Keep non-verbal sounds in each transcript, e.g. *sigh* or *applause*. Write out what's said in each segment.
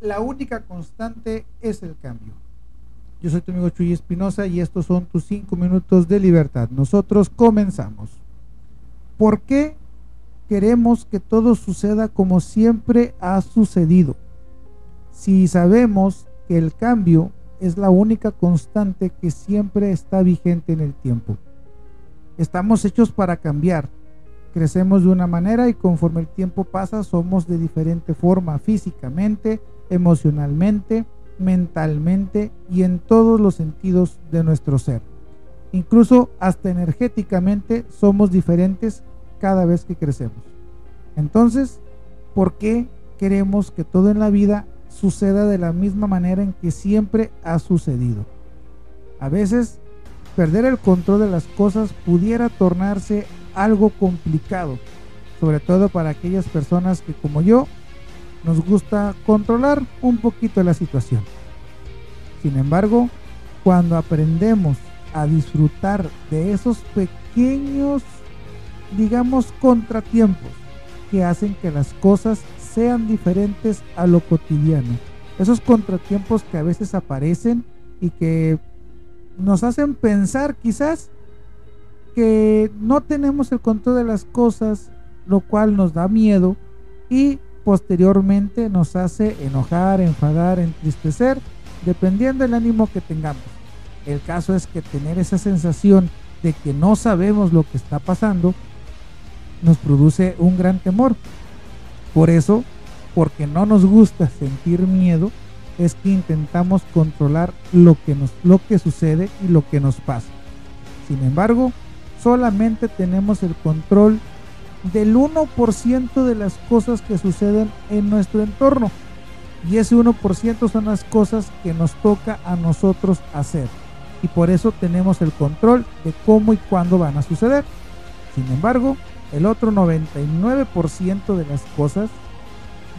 la única constante es el cambio. Yo soy tu amigo Chuy Espinosa y estos son tus cinco minutos de libertad. Nosotros comenzamos. ¿Por qué queremos que todo suceda como siempre ha sucedido? Si sabemos que el cambio es la única constante que siempre está vigente en el tiempo. Estamos hechos para cambiar. Crecemos de una manera y conforme el tiempo pasa somos de diferente forma físicamente, emocionalmente, mentalmente y en todos los sentidos de nuestro ser. Incluso hasta energéticamente somos diferentes cada vez que crecemos. Entonces, ¿por qué queremos que todo en la vida suceda de la misma manera en que siempre ha sucedido? A veces, perder el control de las cosas pudiera tornarse algo complicado, sobre todo para aquellas personas que como yo nos gusta controlar un poquito la situación. Sin embargo, cuando aprendemos a disfrutar de esos pequeños, digamos, contratiempos que hacen que las cosas sean diferentes a lo cotidiano, esos contratiempos que a veces aparecen y que nos hacen pensar quizás que no tenemos el control de las cosas, lo cual nos da miedo y posteriormente nos hace enojar, enfadar, entristecer, dependiendo del ánimo que tengamos. El caso es que tener esa sensación de que no sabemos lo que está pasando nos produce un gran temor. Por eso, porque no nos gusta sentir miedo, es que intentamos controlar lo que nos lo que sucede y lo que nos pasa. Sin embargo, solamente tenemos el control del 1% de las cosas que suceden en nuestro entorno. Y ese 1% son las cosas que nos toca a nosotros hacer. Y por eso tenemos el control de cómo y cuándo van a suceder. Sin embargo, el otro 99% de las cosas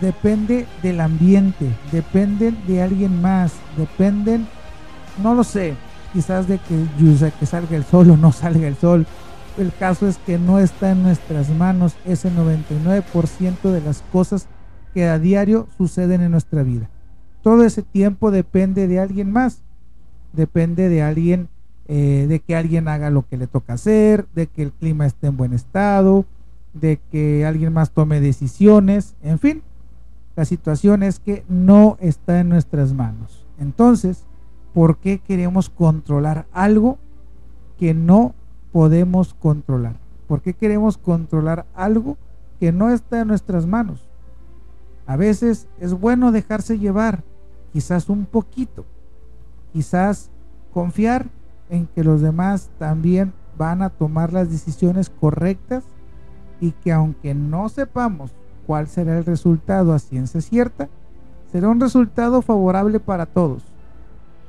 depende del ambiente, dependen de alguien más, dependen, no lo sé, quizás de que, que salga el sol o no *laughs* salga el sol, el caso es que no está en nuestras manos ese 99% de las cosas que a diario suceden en nuestra vida. Todo ese tiempo depende de alguien más. Depende de alguien, eh, de que alguien haga lo que le toca hacer, de que el clima esté en buen estado, de que alguien más tome decisiones, en fin. La situación es que no está en nuestras manos. Entonces, ¿por qué queremos controlar algo que no podemos controlar? ¿Por qué queremos controlar algo que no está en nuestras manos? A veces es bueno dejarse llevar, quizás un poquito, quizás confiar en que los demás también van a tomar las decisiones correctas y que aunque no sepamos cuál será el resultado a ciencia cierta, será un resultado favorable para todos.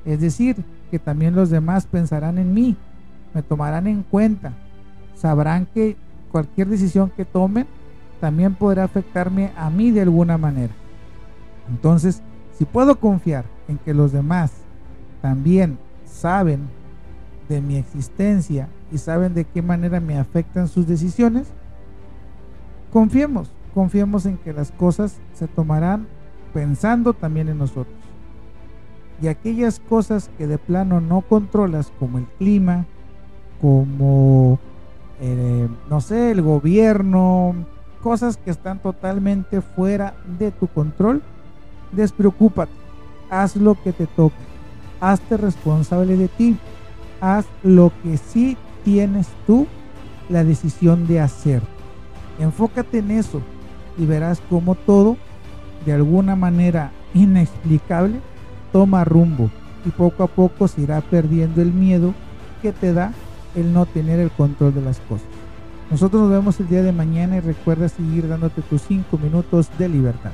Es decir, que también los demás pensarán en mí me tomarán en cuenta, sabrán que cualquier decisión que tomen también podrá afectarme a mí de alguna manera. Entonces, si puedo confiar en que los demás también saben de mi existencia y saben de qué manera me afectan sus decisiones, confiemos, confiemos en que las cosas se tomarán pensando también en nosotros. Y aquellas cosas que de plano no controlas, como el clima, como, eh, no sé, el gobierno, cosas que están totalmente fuera de tu control, despreocúpate, haz lo que te toca, hazte responsable de ti, haz lo que sí tienes tú la decisión de hacer. Enfócate en eso y verás cómo todo, de alguna manera inexplicable, toma rumbo y poco a poco se irá perdiendo el miedo que te da el no tener el control de las cosas. Nosotros nos vemos el día de mañana y recuerda seguir dándote tus 5 minutos de libertad.